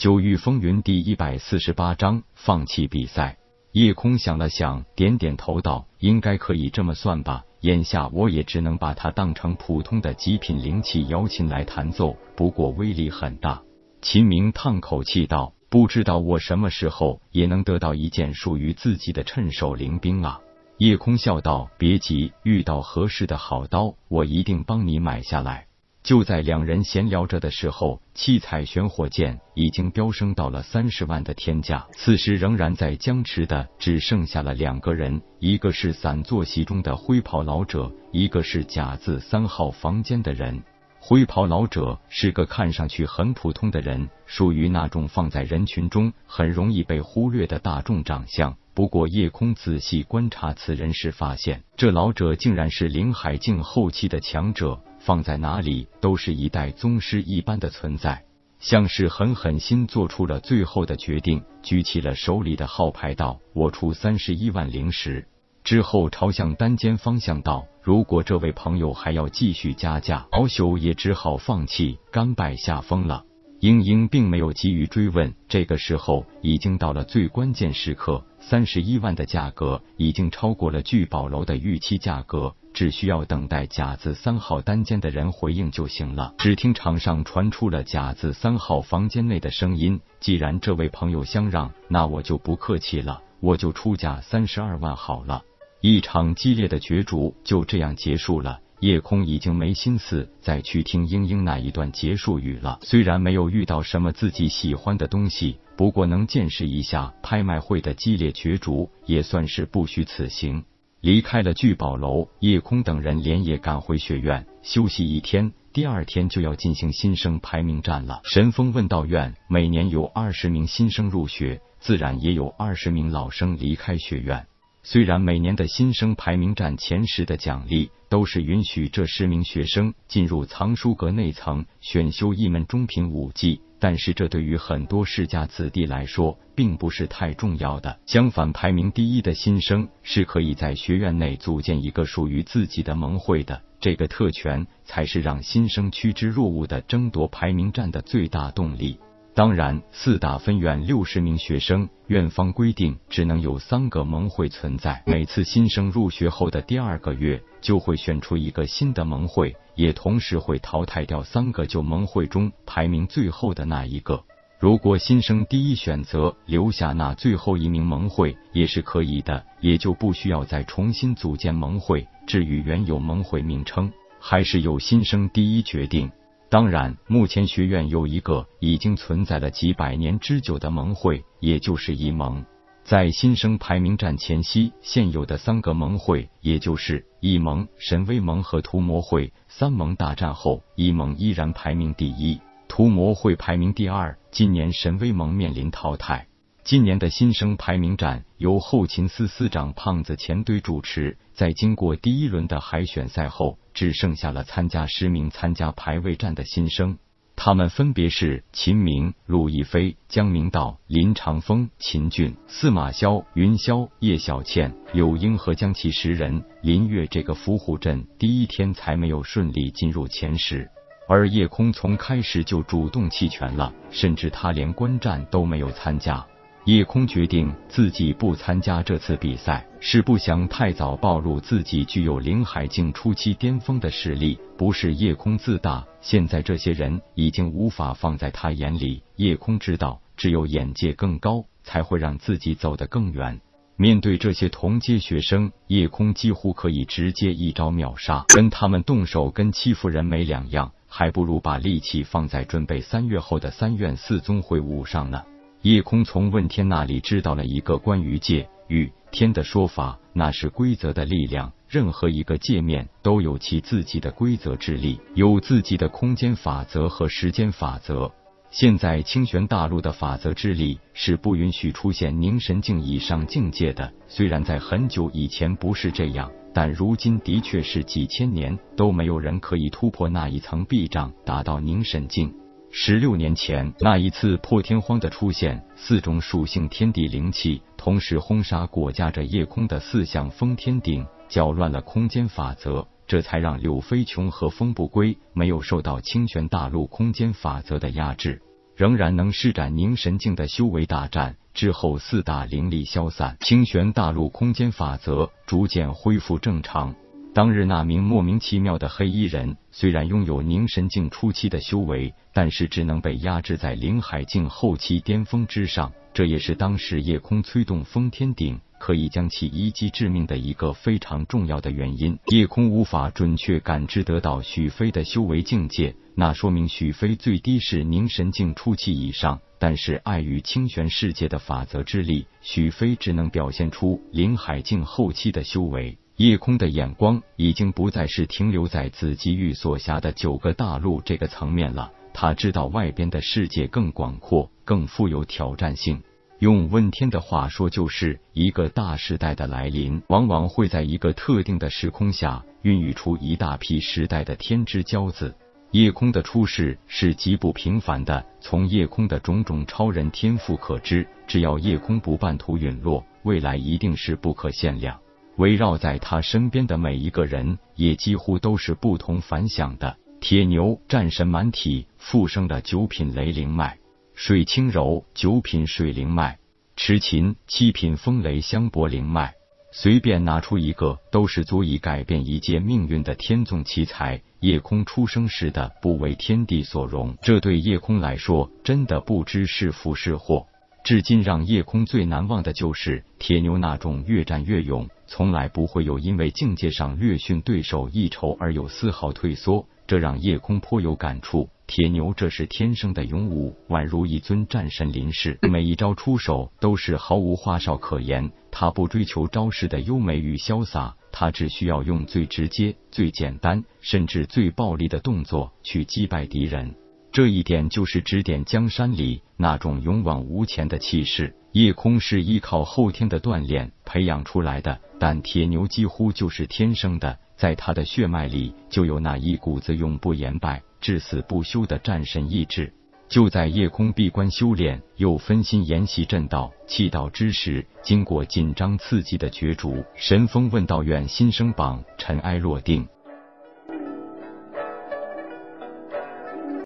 九域风云第一百四十八章放弃比赛。夜空想了想，点点头道：“应该可以这么算吧。眼下我也只能把它当成普通的极品灵气瑶琴来弹奏，不过威力很大。”秦明叹口气道：“不知道我什么时候也能得到一件属于自己的趁手灵兵啊！”夜空笑道：“别急，遇到合适的好刀，我一定帮你买下来。”就在两人闲聊着的时候，七彩玄火剑已经飙升到了三十万的天价。此时仍然在僵持的只剩下了两个人，一个是散坐席中的灰袍老者，一个是甲字三号房间的人。灰袍老者是个看上去很普通的人，属于那种放在人群中很容易被忽略的大众长相。不过夜空仔细观察此人时，发现这老者竟然是林海境后期的强者。放在哪里都是一代宗师一般的存在，像是狠狠心做出了最后的决定，举起了手里的号牌道：“我出三十一万灵石。”之后朝向单间方向道：“如果这位朋友还要继续加价，敖修也只好放弃，甘拜下风了。”英英并没有急于追问，这个时候已经到了最关键时刻，三十一万的价格已经超过了聚宝楼的预期价格。只需要等待甲字三号单间的人回应就行了。只听场上传出了甲字三号房间内的声音：“既然这位朋友相让，那我就不客气了，我就出价三十二万好了。”一场激烈的角逐就这样结束了。夜空已经没心思再去听英英那一段结束语了。虽然没有遇到什么自己喜欢的东西，不过能见识一下拍卖会的激烈角逐，也算是不虚此行。离开了聚宝楼，叶空等人连夜赶回学院休息一天。第二天就要进行新生排名战了。神风问道院每年有二十名新生入学，自然也有二十名老生离开学院。虽然每年的新生排名战前十的奖励都是允许这十名学生进入藏书阁内层选修一门中品武技。但是这对于很多世家子弟来说，并不是太重要的。相反，排名第一的新生是可以在学院内组建一个属于自己的盟会的。这个特权才是让新生趋之若鹜的争夺排名战的最大动力。当然，四大分院六十名学生，院方规定只能有三个盟会存在。每次新生入学后的第二个月，就会选出一个新的盟会，也同时会淘汰掉三个旧盟会中排名最后的那一个。如果新生第一选择留下那最后一名盟会，也是可以的，也就不需要再重新组建盟会。至于原有盟会名称，还是由新生第一决定。当然，目前学院有一个已经存在了几百年之久的盟会，也就是一盟。在新生排名战前夕，现有的三个盟会，也就是一盟、神威盟和屠魔会三盟大战后，一盟依然排名第一，屠魔会排名第二。今年神威盟面临淘汰。今年的新生排名战由后勤司司长胖子钱堆主持，在经过第一轮的海选赛后，只剩下了参加十名参加排位战的新生，他们分别是秦明、陆亦飞、江明道、林长风、秦俊、司马萧、云霄、叶小倩、柳英和江其十人。林月这个伏虎镇第一天才没有顺利进入前十，而叶空从开始就主动弃权了，甚至他连观战都没有参加。叶空决定自己不参加这次比赛，是不想太早暴露自己具有灵海境初期巅峰的实力。不是叶空自大，现在这些人已经无法放在他眼里。叶空知道，只有眼界更高，才会让自己走得更远。面对这些同阶学生，叶空几乎可以直接一招秒杀，跟他们动手跟欺负人没两样，还不如把力气放在准备三月后的三院四宗会武上呢。叶空从问天那里知道了一个关于界与天的说法，那是规则的力量。任何一个界面都有其自己的规则之力，有自己的空间法则和时间法则。现在清玄大陆的法则之力是不允许出现凝神境以上境界的。虽然在很久以前不是这样，但如今的确是几千年都没有人可以突破那一层壁障，达到凝神境。十六年前那一次破天荒的出现，四种属性天地灵气同时轰杀裹挟着夜空的四象封天顶，搅乱了空间法则，这才让柳飞琼和风不归没有受到清玄大陆空间法则的压制。仍然能施展凝神境的修为大战。之后，四大灵力消散，清玄大陆空间法则逐渐恢复正常。当日那名莫名其妙的黑衣人，虽然拥有凝神境初期的修为，但是只能被压制在灵海境后期巅峰之上。这也是当时夜空催动封天顶，可以将其一击致命的一个非常重要的原因。夜空无法准确感知得到许飞的修为境界，那说明许飞最低是凝神境初期以上。但是碍于清玄世界的法则之力，许飞只能表现出灵海境后期的修为。夜空的眼光已经不再是停留在紫极域所辖的九个大陆这个层面了。他知道外边的世界更广阔，更富有挑战性。用问天的话说，就是一个大时代的来临，往往会在一个特定的时空下孕育出一大批时代的天之骄子。夜空的出世是极不平凡的，从夜空的种种超人天赋可知，只要夜空不半途陨落，未来一定是不可限量。围绕在他身边的每一个人，也几乎都是不同凡响的。铁牛战神满体复生的九品雷灵脉，水清柔九品水灵脉，痴琴七品风雷香波灵脉，随便拿出一个，都是足以改变一界命运的天纵奇才。夜空出生时的不为天地所容，这对夜空来说，真的不知是福是祸。至今让夜空最难忘的就是铁牛那种越战越勇，从来不会有因为境界上略逊对手一筹而有丝毫退缩，这让夜空颇有感触。铁牛这是天生的勇武，宛如一尊战神临世，每一招出手都是毫无花哨可言。他不追求招式的优美与潇洒，他只需要用最直接、最简单，甚至最暴力的动作去击败敌人。这一点就是指点江山里那种勇往无前的气势。夜空是依靠后天的锻炼培养出来的，但铁牛几乎就是天生的，在他的血脉里就有那一股子永不言败、至死不休的战神意志。就在夜空闭关修炼，又分心研习阵道、气道之时，经过紧张刺激的角逐，神风问道院新生榜尘埃落定。